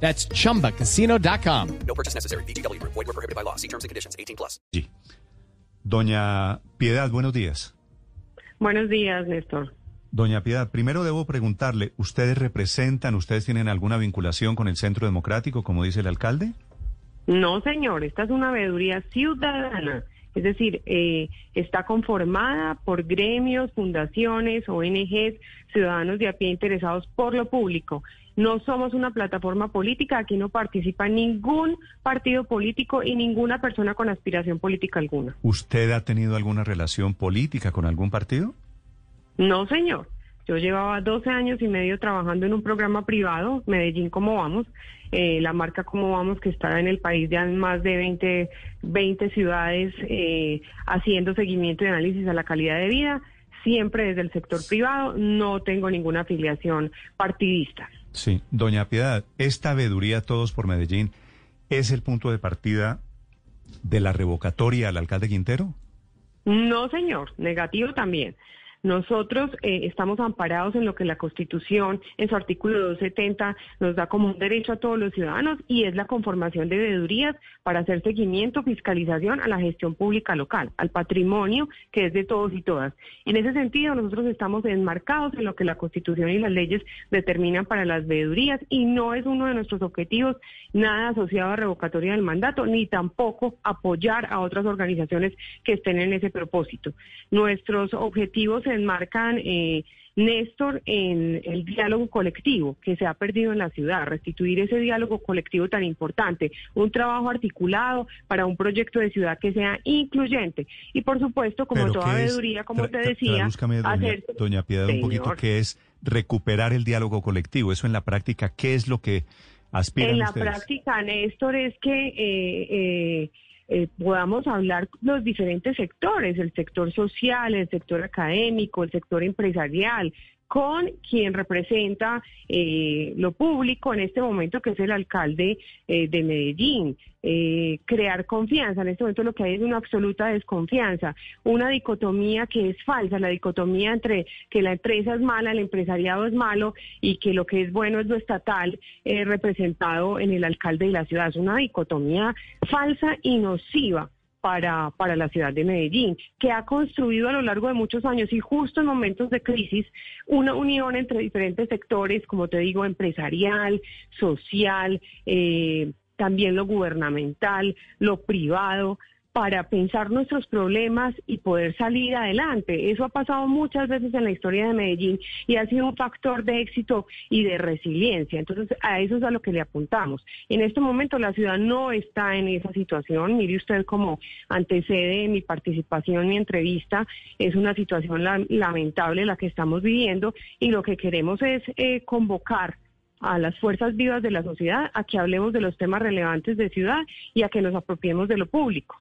That's chumbacasino.com. No purchase necessary. BGW. Void were prohibited by law. See terms and conditions. 18 plus. Sí. Doña Piedad, buenos días. Buenos días, Néstor. Doña Piedad, primero debo preguntarle, ¿ustedes representan, ustedes tienen alguna vinculación con el Centro Democrático, como dice el alcalde? No, señor, esta es una veeduría ciudadana. Es decir, eh, está conformada por gremios, fundaciones, ONGs, ciudadanos de a pie interesados por lo público. No somos una plataforma política, aquí no participa ningún partido político y ninguna persona con aspiración política alguna. ¿Usted ha tenido alguna relación política con algún partido? No, señor. Yo llevaba 12 años y medio trabajando en un programa privado, Medellín Cómo Vamos, eh, la marca Cómo Vamos, que está en el país ya en más de 20, 20 ciudades, eh, haciendo seguimiento y análisis a la calidad de vida, siempre desde el sector privado, no tengo ninguna afiliación partidista. Sí, doña Piedad, esta veeduría Todos por Medellín es el punto de partida de la revocatoria al alcalde Quintero. No, señor, negativo también. Nosotros eh, estamos amparados en lo que la Constitución, en su artículo 270, nos da como un derecho a todos los ciudadanos y es la conformación de veedurías para hacer seguimiento, fiscalización a la gestión pública local, al patrimonio que es de todos y todas. En ese sentido, nosotros estamos enmarcados en lo que la Constitución y las leyes determinan para las veedurías y no es uno de nuestros objetivos nada asociado a revocatoria del mandato, ni tampoco apoyar a otras organizaciones que estén en ese propósito. Nuestros objetivos se enmarcan, eh, Néstor, en el diálogo colectivo que se ha perdido en la ciudad, restituir ese diálogo colectivo tan importante, un trabajo articulado para un proyecto de ciudad que sea incluyente. Y por supuesto, como ¿Pero toda veeduría, como te decía, doña, hacer... doña Piedad, un poquito qué es recuperar el diálogo colectivo. Eso en la práctica, ¿qué es lo que aspiran En la ustedes? práctica, Néstor, es que eh, eh, eh, podamos hablar los diferentes sectores, el sector social, el sector académico, el sector empresarial, con quien representa eh, lo público en este momento, que es el alcalde eh, de Medellín. Eh, crear confianza. En este momento lo que hay es una absoluta desconfianza, una dicotomía que es falsa, la dicotomía entre que la empresa es mala, el empresariado es malo y que lo que es bueno es lo estatal eh, representado en el alcalde de la ciudad. Es una dicotomía falsa y nociva para, para la ciudad de Medellín, que ha construido a lo largo de muchos años y justo en momentos de crisis una unión entre diferentes sectores, como te digo, empresarial, social, eh, también lo gubernamental, lo privado, para pensar nuestros problemas y poder salir adelante. Eso ha pasado muchas veces en la historia de Medellín y ha sido un factor de éxito y de resiliencia. Entonces, a eso es a lo que le apuntamos. En este momento la ciudad no está en esa situación. Mire usted como antecede mi participación, mi entrevista, es una situación la- lamentable la que estamos viviendo y lo que queremos es eh, convocar a las fuerzas vivas de la sociedad a que hablemos de los temas relevantes de ciudad y a que nos apropiemos de lo público.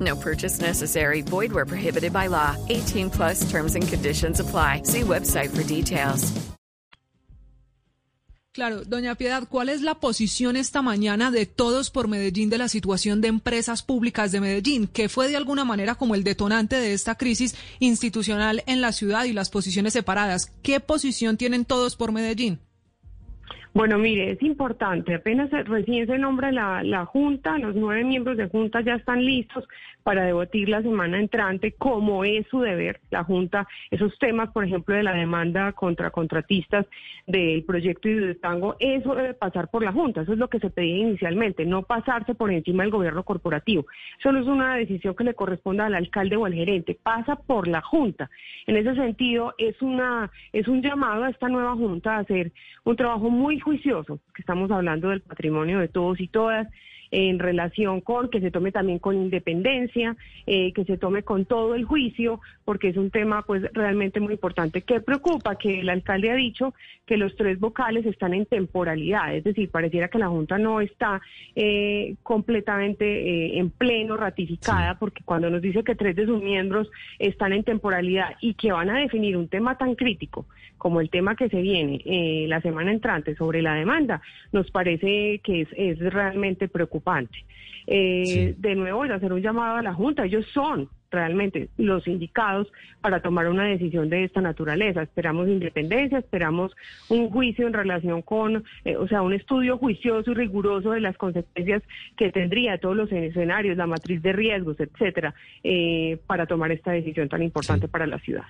No purchase necessary. Void where prohibited by law. 18 plus terms and conditions apply. See website for details. Claro, doña Piedad, ¿cuál es la posición esta mañana de todos por Medellín de la situación de empresas públicas de Medellín, que fue de alguna manera como el detonante de esta crisis institucional en la ciudad y las posiciones separadas? ¿Qué posición tienen todos por Medellín? Bueno, mire, es importante, apenas recién se nombra la, la Junta, los nueve miembros de Junta ya están listos para debatir la semana entrante, como es su deber, la Junta, esos temas, por ejemplo, de la demanda contra contratistas del proyecto Tango, eso debe pasar por la Junta, eso es lo que se pedía inicialmente, no pasarse por encima del gobierno corporativo. Eso no es una decisión que le corresponda al alcalde o al gerente, pasa por la Junta. En ese sentido, es, una, es un llamado a esta nueva Junta a hacer un trabajo muy juicioso, que estamos hablando del patrimonio de todos y todas, en relación con que se tome también con independencia, eh, que se tome con todo el juicio, porque es un tema pues realmente muy importante. ¿Qué preocupa? Que el alcalde ha dicho que los tres vocales están en temporalidad, es decir, pareciera que la Junta no está eh, completamente eh, en pleno ratificada, porque cuando nos dice que tres de sus miembros están en temporalidad y que van a definir un tema tan crítico como el tema que se viene la semana entrante sobre la demanda, nos parece que es, es realmente preocupante. Eh, de nuevo, es hacer un llamado a la Junta. Ellos son realmente los indicados para tomar una decisión de esta naturaleza. Esperamos independencia, esperamos un juicio en relación con, eh, o sea, un estudio juicioso y riguroso de las consecuencias que tendría todos los escenarios, la matriz de riesgos, etcétera, eh, para tomar esta decisión tan importante para la ciudad.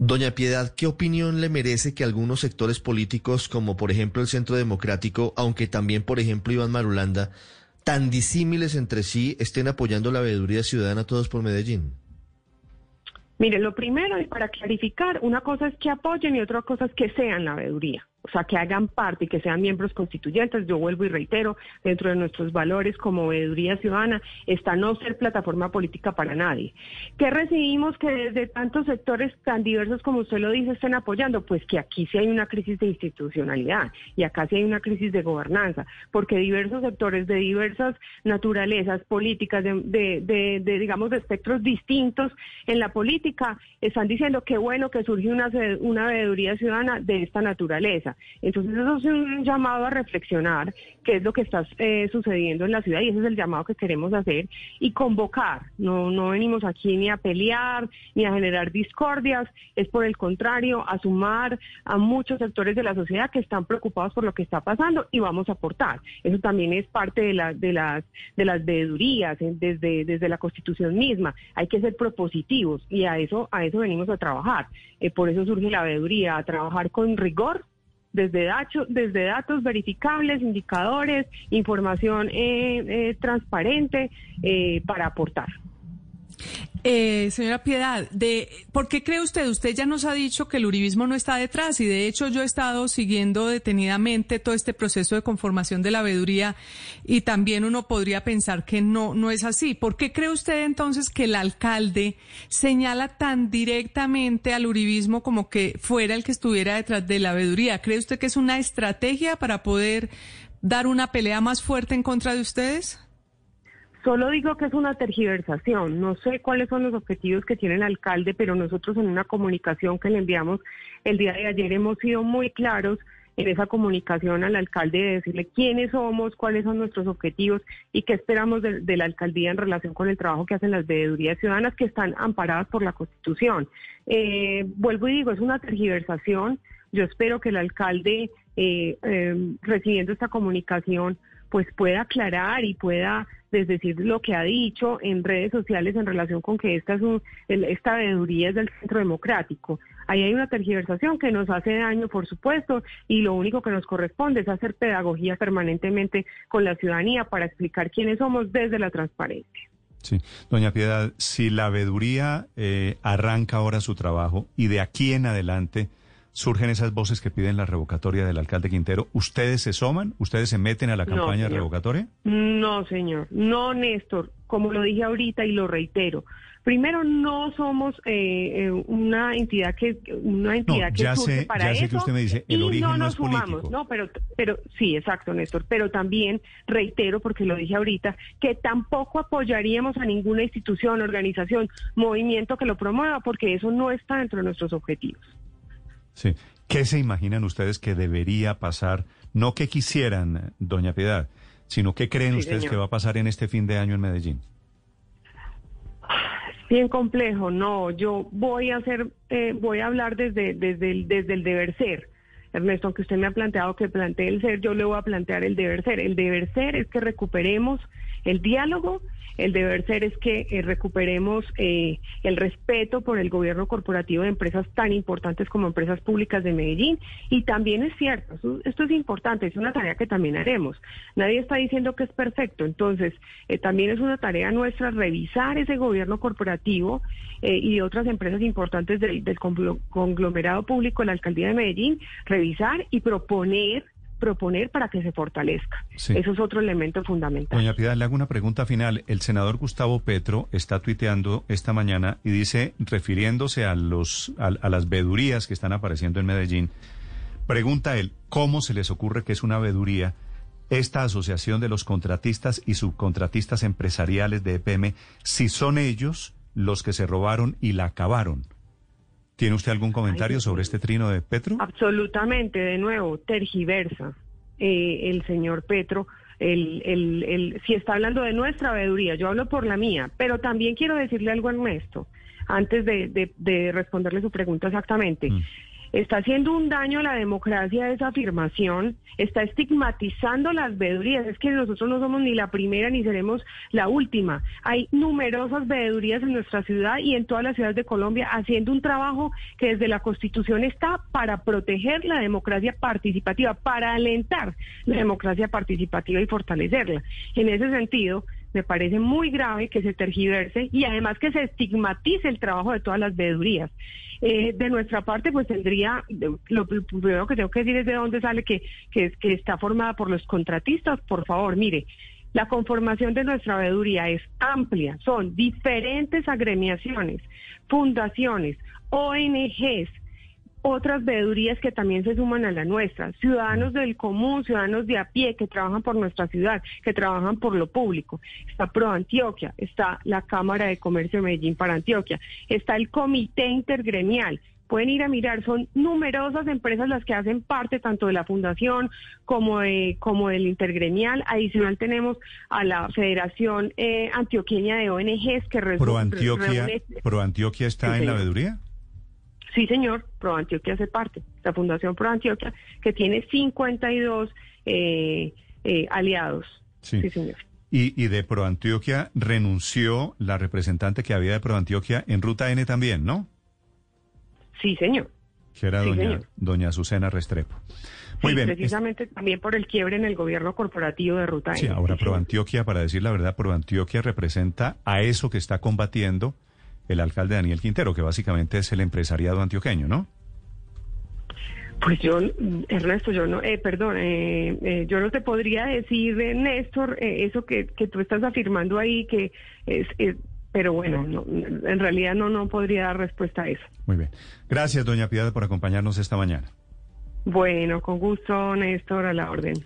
Doña Piedad, ¿qué opinión le merece que algunos sectores políticos, como por ejemplo el Centro Democrático, aunque también por ejemplo Iván Marulanda, tan disímiles entre sí estén apoyando la veeduría ciudadana todos por Medellín? Mire, lo primero, y para clarificar, una cosa es que apoyen y otra cosa es que sean la veeduría o sea, que hagan parte y que sean miembros constituyentes. Yo vuelvo y reitero, dentro de nuestros valores como veeduría ciudadana está no ser plataforma política para nadie. ¿Qué recibimos que desde tantos sectores tan diversos como usted lo dice estén apoyando? Pues que aquí sí hay una crisis de institucionalidad y acá sí hay una crisis de gobernanza, porque diversos sectores de diversas naturalezas políticas, de, de, digamos, de espectros distintos en la política, están diciendo que bueno que surge una, una veeduría ciudadana de esta naturaleza. Entonces eso es un llamado a reflexionar qué es lo que está eh, sucediendo en la ciudad y ese es el llamado que queremos hacer y convocar. No, no venimos aquí ni a pelear ni a generar discordias, es por el contrario a sumar a muchos sectores de la sociedad que están preocupados por lo que está pasando y vamos a aportar. Eso también es parte de, la, de las de las veedurías desde, desde la Constitución misma. Hay que ser propositivos y a eso a eso venimos a trabajar. Eh, por eso surge la veeduría, a trabajar con rigor desde, desde datos verificables, indicadores, información eh, eh, transparente eh, para aportar. Eh, señora Piedad, ¿por qué cree usted? Usted ya nos ha dicho que el uribismo no está detrás y de hecho yo he estado siguiendo detenidamente todo este proceso de conformación de la veeduría y también uno podría pensar que no, no es así. ¿Por qué cree usted entonces que el alcalde señala tan directamente al uribismo como que fuera el que estuviera detrás de la veeduría? ¿Cree usted que es una estrategia para poder dar una pelea más fuerte en contra de ustedes? Solo digo que es una tergiversación. No sé cuáles son los objetivos que tiene el alcalde, pero nosotros en una comunicación que le enviamos el día de ayer hemos sido muy claros en esa comunicación al alcalde de decirle quiénes somos, cuáles son nuestros objetivos y qué esperamos de, la alcaldía en relación con el trabajo que hacen las veedurías ciudadanas que están amparadas por la Constitución. Eh, vuelvo y digo, es una tergiversación. Yo espero que el alcalde, eh, eh, recibiendo esta comunicación, pues pueda aclarar y pueda decir lo que ha dicho en redes sociales en relación con que esta, es esta veeduría es del centro democrático. Ahí hay una tergiversación que nos hace daño, por supuesto, y lo único que nos corresponde es hacer pedagogía permanentemente con la ciudadanía para explicar quiénes somos desde la transparencia. Sí, doña Piedad, si la veeduría eh, arranca ahora su trabajo y de aquí en adelante surgen esas voces que piden la revocatoria del alcalde Quintero. ¿Ustedes se soman? ¿Ustedes se meten a la campaña revocatoria? No, señor. No, Néstor. Como lo dije ahorita y lo reitero. Primero, no somos eh, eh, una entidad que una entidad que surge para ya sé que usted me dice, el origen no nos es sumamos. No, pero, pero sí, exacto, Néstor. Pero también reitero, porque lo dije ahorita, que tampoco apoyaríamos a ninguna institución, organización, movimiento que lo promueva, porque eso no está dentro de nuestros objetivos. Sí. ¿Qué se imaginan ustedes que debería pasar? No que quisieran, doña Piedad, sino qué creen ustedes que va a pasar en este fin de año en Medellín. Bien complejo, no, yo voy a hacer, eh, voy a hablar desde, desde, el, desde el deber ser. Ernesto, aunque usted me ha planteado que plantee el ser, yo le voy a plantear el deber ser. El deber ser es que recuperemos el diálogo el deber ser es que eh, recuperemos eh, el respeto por el gobierno corporativo de empresas tan importantes como empresas públicas de Medellín. Y también es cierto, esto, es importante, es una tarea que también haremos. Nadie está diciendo que es perfecto, entonces eh, también es una tarea nuestra revisar ese gobierno corporativo y de otras empresas importantes del, del conglomerado público, la alcaldía de Medellín, revisar y proponer proponer para que se fortalezca. Eso es otro elemento fundamental. Doña Piedad, le hago una pregunta final. El senador Gustavo Petro está tuiteando esta mañana y dice, refiriéndose a, los, a, las vedurías que están apareciendo en Medellín, pregunta él, ¿cómo se les ocurre que es una veduría esta asociación de los contratistas y subcontratistas empresariales de EPM si son ellos los que se robaron y la acabaron? ¿Tiene usted algún comentario sobre este trino de Petro? Absolutamente, de nuevo, tergiversa eh, el señor Petro. El, el, el, si está hablando de nuestra veeduría, yo hablo por la mía, pero también quiero decirle algo a Ernesto, antes de, de, responderle su pregunta exactamente. Mm. Está haciendo un daño a la democracia esa afirmación, está estigmatizando las veedurías. Es que nosotros no somos ni la primera ni seremos la última. Hay numerosas veedurías en nuestra ciudad y en todas las ciudades de Colombia haciendo un trabajo que desde la Constitución está para proteger la democracia participativa, para alentar la democracia participativa y fortalecerla. En ese sentido, me parece muy grave que se tergiverse y además que se estigmatice el trabajo de todas las veedurías. Eh, de nuestra parte, pues tendría, lo, primero que tengo que decir es de dónde sale que, que, que está formada por los contratistas. Por favor, mire, la conformación de nuestra veeduría es amplia, son diferentes agremiaciones, fundaciones, ONGs, otras veedurías que también se suman a la nuestra, ciudadanos del común, ciudadanos de a pie que trabajan por nuestra ciudad, que trabajan por lo público. Está Pro Antioquia, está la Cámara de Comercio de Medellín para Antioquia, está el Comité Intergremial. Pueden ir a mirar, son numerosas empresas las que hacen parte tanto de la fundación como de, como del intergremial. Adicional tenemos a la Federación eh, Antioqueña de ONGs que Pro Antioquia, Pro Antioquia está en la veeduría. Sí, señor, ProAntioquia hace parte, la Fundación ProAntioquia, que tiene 52 eh, eh, aliados. Sí. señor. Y, y de ProAntioquia renunció la representante que había de ProAntioquia en Ruta N también, ¿no? Sí, señor. Que era doña, doña Azucena Restrepo. Muy bien. Precisamente también por el quiebre en el gobierno corporativo de Ruta N. Sí, ahora ProAntioquia, para decir la verdad, ProAntioquia representa a eso que está combatiendo el alcalde Daniel Quintero, que básicamente es el empresariado antioqueño, ¿no? Pues yo, Ernesto, yo no, eh, perdón, eh, eh, yo no te podría decir, Néstor, eso que, que, tú estás afirmando ahí, que es, pero bueno, en realidad no, no podría dar respuesta a eso. Muy bien. Gracias, doña Piedad, por acompañarnos esta mañana. Bueno, con gusto, Néstor, a la orden.